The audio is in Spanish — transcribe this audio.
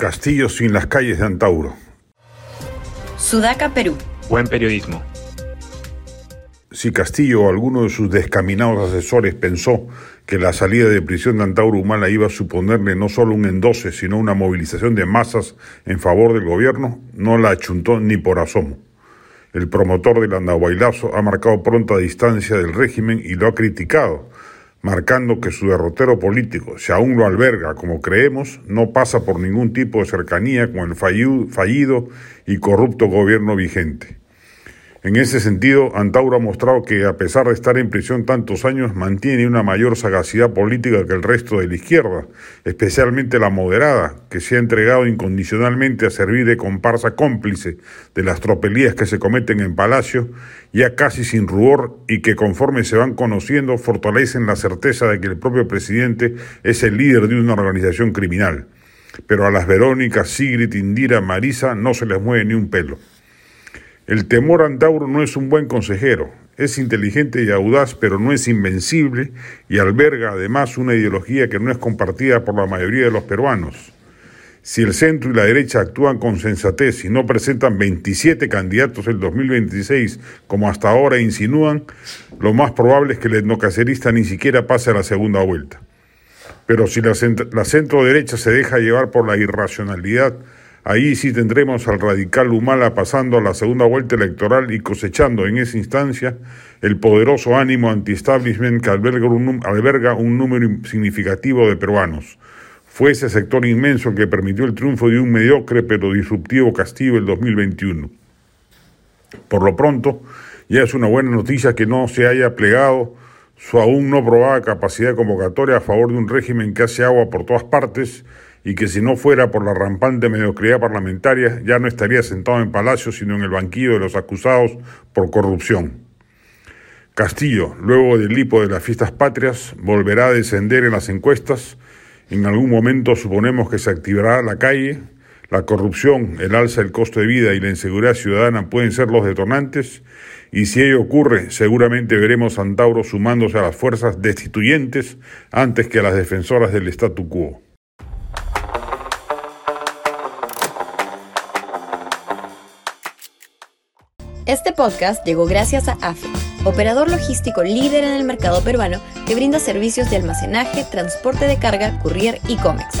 Castillo sin las calles de Antauro. Sudaca, Perú. Buen periodismo. Si Castillo o alguno de sus descaminados asesores pensó que la salida de prisión de Antauro Humala iba a suponerle no solo un endose, sino una movilización de masas en favor del gobierno, no la achuntó ni por asomo. El promotor del andahuaylazo ha marcado pronta distancia del régimen y lo ha criticado, marcando que su derrotero político, si aún lo alberga como creemos, no pasa por ningún tipo de cercanía con el fallido y corrupto gobierno vigente. En ese sentido, Antauro ha mostrado que, a pesar de estar en prisión tantos años, mantiene una mayor sagacidad política que el resto de la izquierda, especialmente la moderada, que se ha entregado incondicionalmente a servir de comparsa cómplice de las tropelías que se cometen en Palacio, ya casi sin rubor, y que conforme se van conociendo, fortalecen la certeza de que el propio presidente es el líder de una organización criminal. Pero a las Verónicas, Sigrid, Indira, Marisa no se les mueve ni un pelo. El temor Antauro no es un buen consejero, es inteligente y audaz, pero no es invencible y alberga además una ideología que no es compartida por la mayoría de los peruanos. Si el centro y la derecha actúan con sensatez y no presentan 27 candidatos en 2026, como hasta ahora insinúan, lo más probable es que el etnocacerista ni siquiera pase a la segunda vuelta. Pero si la centro derecha se deja llevar por la irracionalidad, Ahí sí tendremos al radical Humala pasando a la segunda vuelta electoral y cosechando en esa instancia el poderoso ánimo anti-establishment que alberga un, alberga un número significativo de peruanos. Fue ese sector inmenso el que permitió el triunfo de un mediocre pero disruptivo Castillo el 2021. Por lo pronto, ya es una buena noticia que no se haya plegado su aún no probada capacidad convocatoria a favor de un régimen que hace agua por todas partes y que si no fuera por la rampante mediocridad parlamentaria ya no estaría sentado en Palacio sino en el banquillo de los acusados por corrupción. Castillo, luego del hipo de las fiestas patrias, volverá a descender en las encuestas. En algún momento suponemos que se activará la calle. La corrupción, el alza del costo de vida y la inseguridad ciudadana pueden ser los detonantes. Y si ello ocurre, seguramente veremos a Antauro sumándose a las fuerzas destituyentes antes que a las defensoras del statu quo. Este podcast llegó gracias a AFE, operador logístico líder en el mercado peruano que brinda servicios de almacenaje, transporte de carga, courier y cómics.